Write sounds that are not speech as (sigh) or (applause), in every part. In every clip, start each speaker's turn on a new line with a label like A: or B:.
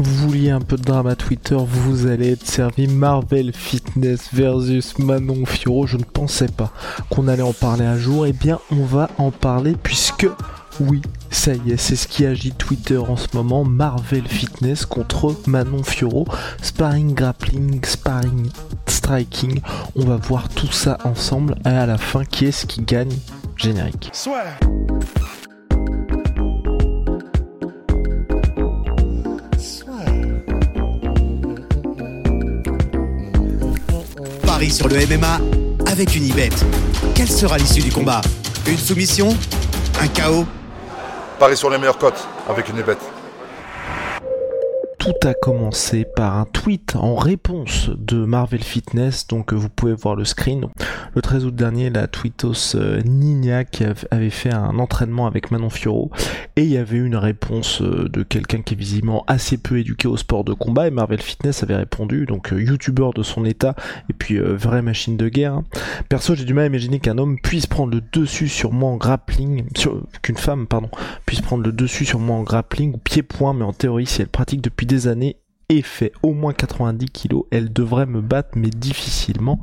A: Vous vouliez un peu de drama Twitter, vous allez être servi Marvel Fitness versus Manon Fioro. Je ne pensais pas qu'on allait en parler un jour. Eh bien, on va en parler puisque oui, ça y est, c'est ce qui agit Twitter en ce moment. Marvel Fitness contre Manon Fioro. Sparring grappling, sparring striking. On va voir tout ça ensemble. Et à la fin, qui est-ce qui gagne Générique.
B: Paris sur le MMA avec une ibet. Quelle sera l'issue du combat? Une soumission? Un chaos?
C: Paris sur les meilleures cotes avec une bête.
A: Tout a commencé par un tweet en réponse de Marvel Fitness, donc euh, vous pouvez voir le screen. Le 13 août dernier, la tweetos euh, Nina qui avait fait un entraînement avec Manon Fioro et il y avait une réponse euh, de quelqu'un qui est visiblement assez peu éduqué au sport de combat et Marvel Fitness avait répondu, donc youtubeur de son état et puis vraie machine de guerre. Hein. Perso, j'ai du mal à imaginer qu'un homme puisse prendre le dessus sur moi en grappling, qu'une femme, pardon, puisse prendre le dessus sur moi en grappling ou pied-point, mais en théorie, si elle pratique depuis des années et fait au moins 90 kilos, elle devrait me battre mais difficilement.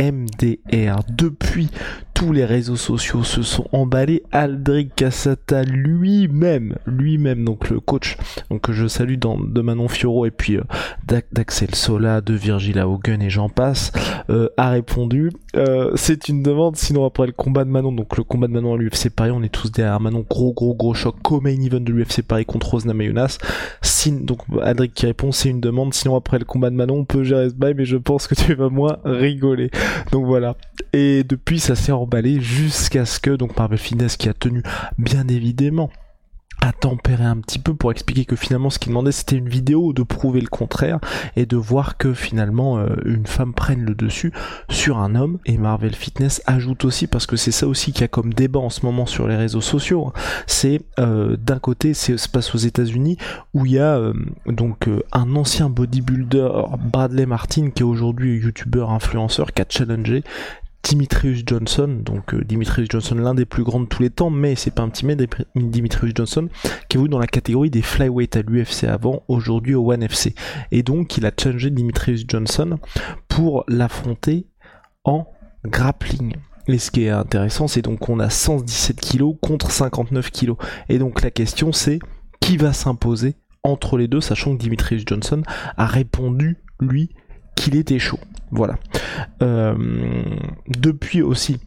A: MDR. Depuis tous les réseaux sociaux se sont emballés. Aldric Cassata lui-même, lui-même, donc le coach, que je salue dans, de Manon Fioro et puis euh, d'Axel Sola, de Virgil Haugen et j'en passe, euh, a répondu. Euh, c'est une demande, sinon après le combat de Manon, donc le combat de Manon à l'UFC Paris, on est tous derrière Manon, gros gros gros choc, co-main event de l'UFC Paris contre Rosna Mayunas. donc Aldric qui répond, c'est une demande, sinon après le combat de Manon, on peut gérer ce bail, mais je pense que tu vas moins rigoler. Donc voilà. Et depuis, ça s'est emballé jusqu'à ce que, donc Marvel Fitness qui a tenu bien évidemment à tempérer un petit peu pour expliquer que finalement ce qu'il demandait c'était une vidéo de prouver le contraire et de voir que finalement euh, une femme prenne le dessus sur un homme et Marvel Fitness ajoute aussi parce que c'est ça aussi qu'il y a comme débat en ce moment sur les réseaux sociaux hein. c'est euh, d'un côté c'est se passe aux États-Unis où il y a euh, donc un ancien bodybuilder Bradley Martin qui est aujourd'hui youtubeur influenceur qui a challengé Dimitrius Johnson, donc euh, Dimitrius Johnson, l'un des plus grands de tous les temps, mais c'est pas un petit Dimitrius Johnson, qui est dans la catégorie des flyweight à l'UFC avant, aujourd'hui au One FC. Et donc il a changé Dimitrius Johnson pour l'affronter en grappling. Et ce qui est intéressant, c'est donc qu'on a 117 kg contre 59 kg. Et donc la question c'est qui va s'imposer entre les deux, sachant que Dimitrius Johnson a répondu lui qu'il était chaud. Voilà. Euh, depuis aussi,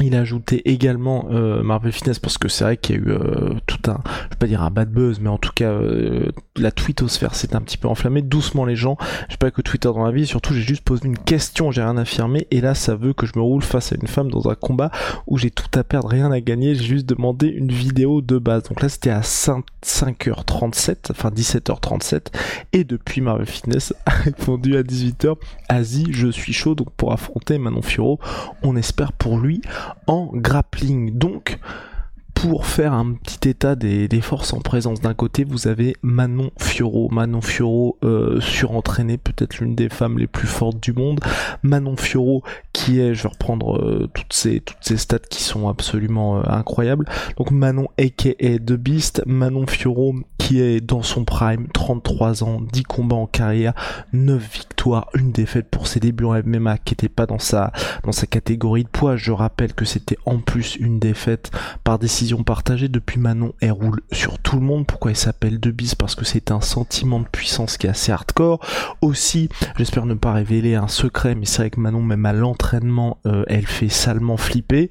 A: il a ajouté également euh, Marvel Fitness parce que c'est vrai qu'il y a eu euh, tout un, je vais pas dire un bad buzz, mais en tout cas euh, la twittosphère s'est un petit peu enflammée. Doucement les gens, je sais pas que Twitter dans la vie, surtout j'ai juste posé une question, j'ai rien affirmé, et là ça veut que je me roule face à une femme dans un combat où j'ai tout à perdre, rien à gagner, j'ai juste demandé une vidéo de base. Donc là c'était à 5, h 37 enfin 17h37, et depuis Marvel Fitness (laughs) a répondu à 18h, Asie, je suis chaud donc pour affronter Manon Furo, on espère pour lui en grappling. Donc, pour faire un petit état des, forces en présence. D'un côté, vous avez Manon Fioro. Manon Fioro euh, surentraînée, peut-être l'une des femmes les plus fortes du monde. Manon Fioro qui est, je vais reprendre euh, toutes ces toutes ces stats qui sont absolument euh, incroyables. Donc Manon aka The Beast, Manon Fioro qui est dans son prime, 33 ans, 10 combats en carrière, 9 victoires, une défaite pour ses débuts en MMA qui n'était pas dans sa dans sa catégorie de poids. Je rappelle que c'était en plus une défaite par décision partagée depuis Manon, elle roule sur tout le monde. Pourquoi elle s'appelle De Bis Parce que c'est un sentiment de puissance qui est assez hardcore. Aussi, j'espère ne pas révéler un secret, mais c'est vrai que Manon, même à l'entraînement, euh, elle fait salement flipper.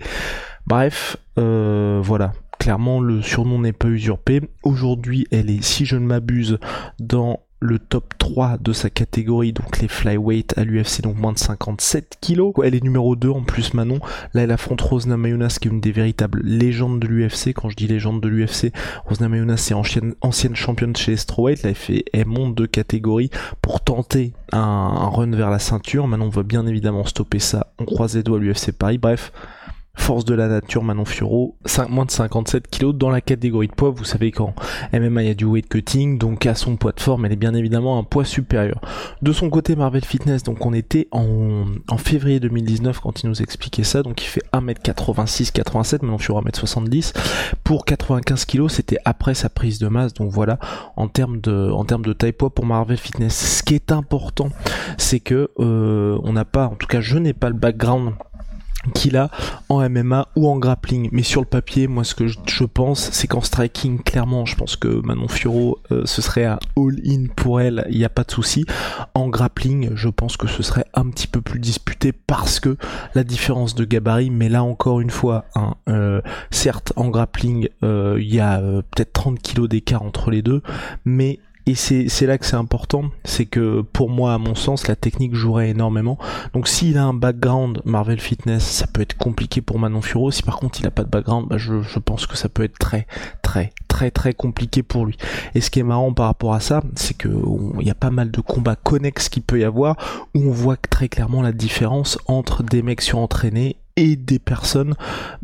A: Bref, euh, voilà. Clairement, le surnom n'est pas usurpé. Aujourd'hui, elle est, si je ne m'abuse, dans le top 3 de sa catégorie, donc les flyweight à l'UFC, donc moins de 57 kilos. Elle est numéro 2 en plus Manon. Là elle affronte Rosna Mayunas qui est une des véritables légendes de l'UFC. Quand je dis légende de l'UFC, Rosna Mayunas c'est ancienne, championne chez Strawweight. Là elle, fait, elle monte de catégorie pour tenter un, un run vers la ceinture. Manon va bien évidemment stopper ça. On croise les doigts à l'UFC Paris. Bref, Force de la nature, Manon Furo, 5, moins de 57 kg dans la catégorie de poids. Vous savez qu'en MMA il y a du weight cutting, donc à son poids de forme, elle est bien évidemment un poids supérieur. De son côté, Marvel Fitness, donc on était en, février 2019 quand il nous expliquait ça, donc il fait 1m86, 87, Manon Furo 1m70. Pour 95 kg, c'était après sa prise de masse, donc voilà, en termes de, en termes de taille poids pour Marvel Fitness. Ce qui est important, c'est que euh, on n'a pas, en tout cas je n'ai pas le background qu'il a en MMA ou en grappling. Mais sur le papier, moi ce que je, pense, c'est qu'en striking, clairement, je pense que Manon Fioro, euh, ce serait un all-in pour elle, il n'y a pas de souci. En grappling, je pense que ce serait un petit peu plus disputé parce que la différence de gabarit, mais là encore une fois, hein, euh, certes en grappling, euh, il y a peut-être 30 kilos d'écart entre les deux, mais et c'est là que c'est important, c'est que pour moi, à mon sens, la technique jouerait énormément. Donc s'il a un background Marvel Fitness, ça peut être compliqué pour Manon Furo. Si par contre il a pas de background, bah je, pense que ça peut être très très très très compliqué pour lui. Et ce qui est marrant par rapport à ça, c'est que il y a pas mal de combats connexes qu'il peut y avoir où on voit très clairement la différence entre des mecs surentraînés et des personnes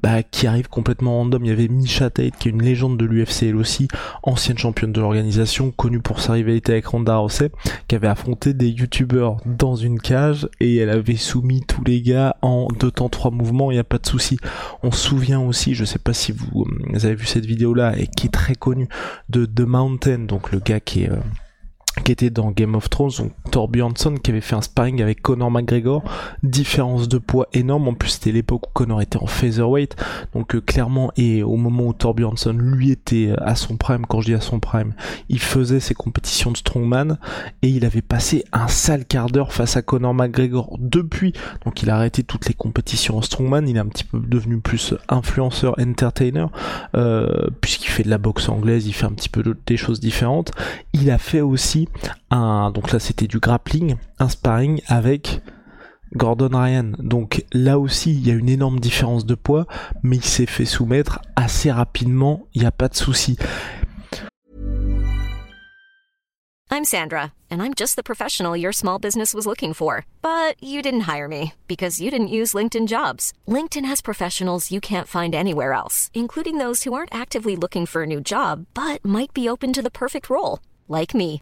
A: bah, qui arrivent complètement random. Il y avait Misha Tate qui est une légende de l'UFC elle aussi, ancienne championne de l'organisation, connue pour sa rivalité avec Ronda Rousey, qui avait affronté des youtubeurs dans une cage et elle avait soumis tous les gars en deux temps trois mouvements, il n'y a pas de souci. On se souvient aussi, je sais pas si vous, euh, avez vu cette vidéo là et qui est très connue de The Mountain, donc le gars qui est... Euh, était dans Game of Thrones, donc Thor Bjornsson qui avait fait un sparring avec Conor McGregor, différence de poids énorme, en plus c'était l'époque où Conor était en featherweight, donc euh, clairement et au moment où Thor Bjornsson lui était euh, à son prime, quand je dis à son prime, il faisait ses compétitions de strongman. Et il avait passé un sale quart d'heure face à Conor McGregor depuis, donc il a arrêté toutes les compétitions en strongman, il est un petit peu devenu plus influenceur, entertainer, euh, puisqu'il fait de la boxe anglaise, il fait un petit peu des choses différentes, il a fait aussi donc là c'était du grappling, un sparring avec Gordon Ryan. Donc là aussi, il y a une énorme différence de poids, mais il s'est fait soumettre assez rapidement, il n'y a pas de souci.
D: I'm Sandra, and I'm just the professional your small business was looking for. But you didn't hire me because you didn't use LinkedIn jobs. LinkedIn has professionals you can't find anywhere else, including those who aren't actively looking for a new job, but might be open to the perfect role, like me.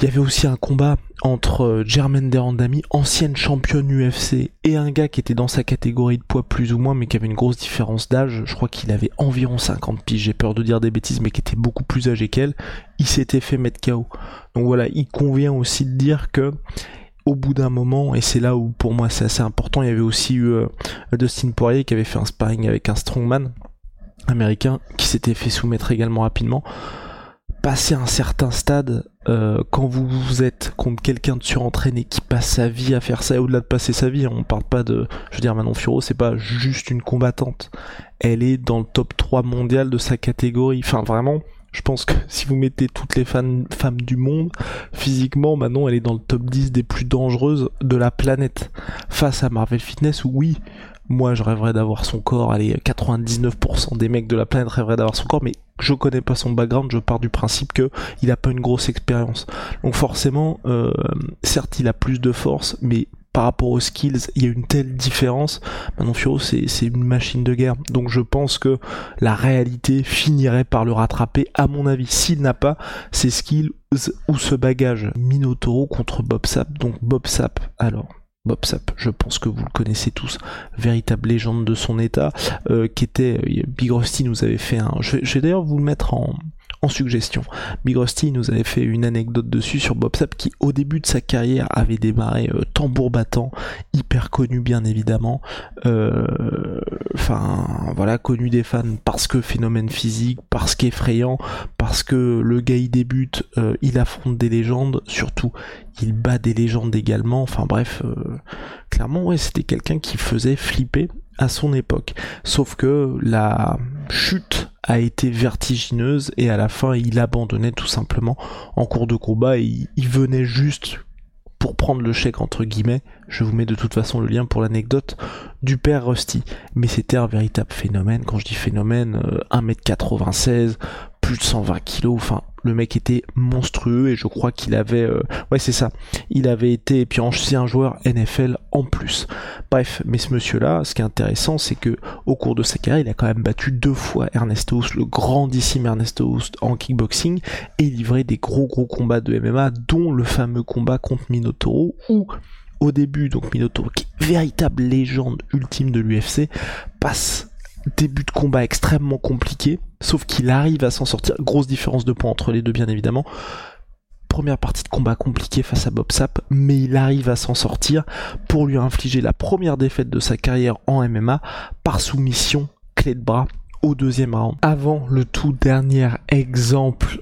A: Il y avait aussi un combat entre euh, Jermaine Derandami, ancienne championne UFC, et un gars qui était dans sa catégorie de poids plus ou moins, mais qui avait une grosse différence d'âge. Je crois qu'il avait environ 50 piges, j'ai peur de dire des bêtises, mais qui était beaucoup plus âgé qu'elle. Il s'était fait mettre KO. Donc voilà, il convient aussi de dire que au bout d'un moment, et c'est là où pour moi c'est assez important, il y avait aussi eu euh, Dustin Poirier qui avait fait un sparring avec un strongman américain qui s'était fait soumettre également rapidement passer un certain stade, euh, quand vous, êtes contre quelqu'un de surentraîné qui passe sa vie à faire ça, au-delà de passer sa vie, on parle pas de, je veux dire, Manon Furo, c'est pas juste une combattante. Elle est dans le top 3 mondial de sa catégorie. Enfin, vraiment, je pense que si vous mettez toutes les femmes du monde, physiquement, Manon, elle est dans le top 10 des plus dangereuses de la planète. Face à Marvel Fitness, oui, moi je rêverais d'avoir son corps, allez, 99% des mecs de la planète rêveraient d'avoir son corps, mais je connais pas son background, je pars du principe que il a pas une grosse expérience. Donc forcément, euh, certes il a plus de force, mais par rapport aux skills, il y a une telle différence. Manon Furo, c'est, c'est une machine de guerre. Donc je pense que la réalité finirait par le rattraper, à mon avis, s'il n'a pas ses skills ou ce bagage. Minotauro contre Bob Sap. Donc Bob Sap, alors Bob Sapp, je pense que vous le connaissez tous, véritable légende de son état, euh, qui était, euh, Big Rusty nous avait fait un, je vais, d'ailleurs vous le mettre en, en suggestion. Big Rusty nous avait fait une anecdote dessus sur Bob Sapp qui au début de sa carrière avait démarré euh, tambour battant, hyper connu bien évidemment. Euh, enfin voilà, connu des fans parce que phénomène physique, parce qu'effrayant, parce que le gars il débute, euh, il affronte des légendes, surtout il bat des légendes également. Enfin bref, clairement ouais c'était quelqu'un qui faisait flipper à son époque. Sauf que la chute a été vertigineuse et à la fin il abandonnait tout simplement en cours de combat et il, venait juste pour prendre le chèque entre guillemets, je vous mets de toute façon le lien pour l'anecdote du père Rusty. Mais c'était un véritable phénomène, quand je dis phénomène, 1m96, euh, plus de 120 kg, enfin le mec était monstrueux et je crois qu'il avait euh, ouais c'est ça. Il avait été et puis ancien joueur NFL en plus. Bref mais ce monsieur là ce qui est intéressant c'est que au cours de sa carrière il a quand même battu deux fois Ernest Houst le grandissime Ernest Houst en kickboxing et livré des gros gros combats de MMA dont le fameux combat contre Minotauro où au début donc Minotauro qui est véritable légende ultime de l'UFC passe début de combat extrêmement compliqué, sauf qu'il arrive à s'en sortir. Grosse différence de points entre les deux, bien évidemment. Première partie de combat compliquée face à Bob Sapp, mais il arrive à s'en sortir pour lui infliger la première défaite de sa carrière en MMA par soumission clé de bras au deuxième round. Avant le tout dernier exemple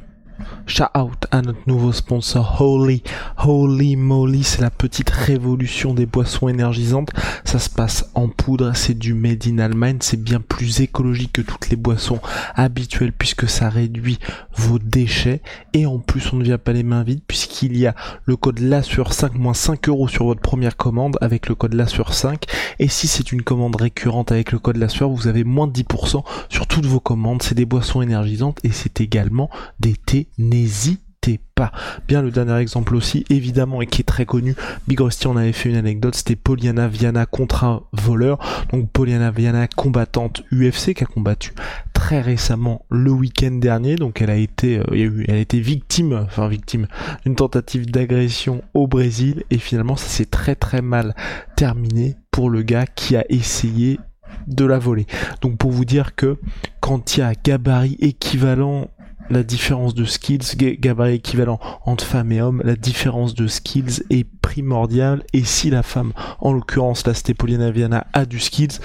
A: Shout out à notre nouveau sponsor Holy. Holy Moly, c'est la petite révolution des boissons énergisantes. Ça se passe en poudre, c'est du made in Allemagne, c'est bien plus écologique que toutes les boissons habituelles puisque ça réduit vos déchets et en plus on ne vient pas les mains vides puisqu'il y a le code LA sur 5 moins 5 euros sur votre première commande avec le code LA sur 5 et si c'est une commande récurrente avec le code LA vous avez moins de 10% sur toutes vos commandes. C'est des boissons énergisantes et c'est également des thés n'hésitez pas. Bien le dernier exemple aussi, évidemment, et qui est très connu, Big Rusty en avait fait une anecdote, c'était Poliana Viana contre un voleur. Donc Poliana Viana, combattante UFC, qui a combattu très récemment le week-end dernier. Donc elle a été, euh, elle a été victime, enfin victime d'une tentative d'agression au Brésil. Et finalement, ça s'est très très mal terminé pour le gars qui a essayé de la voler. Donc pour vous dire que quand il y a gabarit équivalent la différence de skills, gabarit équivalent entre femmes et hommes, la différence de skills est primordiale et si la femme, en l'occurrence la Stepoliana Viana, a du skills,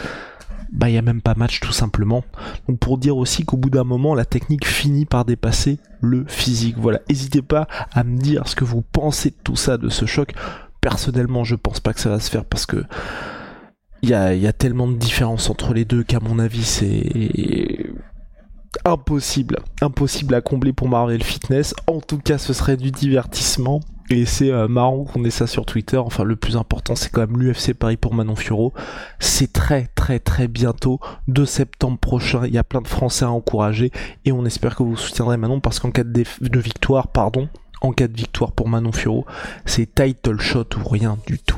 A: bah il y a même pas match tout simplement. Donc pour dire aussi qu'au bout d'un moment la technique finit par dépasser le physique. Voilà, n'hésitez pas à me dire ce que vous pensez de tout ça, de ce choc. Personnellement, je pense pas que ça va se faire parce que il y a, y a tellement de différences entre les deux qu'à mon avis c'est impossible, impossible à combler pour Marvel Fitness. En tout cas, ce serait du divertissement. Et c'est euh, marrant qu'on ait ça sur Twitter. Enfin, le plus important, c'est quand même l'UFC Paris pour Manon Furo. C'est très, très, très bientôt, 2 septembre prochain. Il y a plein de Français à encourager. Et on espère que vous soutiendrez Manon parce qu'en cas de, de, victoire, pardon, en cas de victoire pour Manon Furo, c'est title shot ou rien du tout.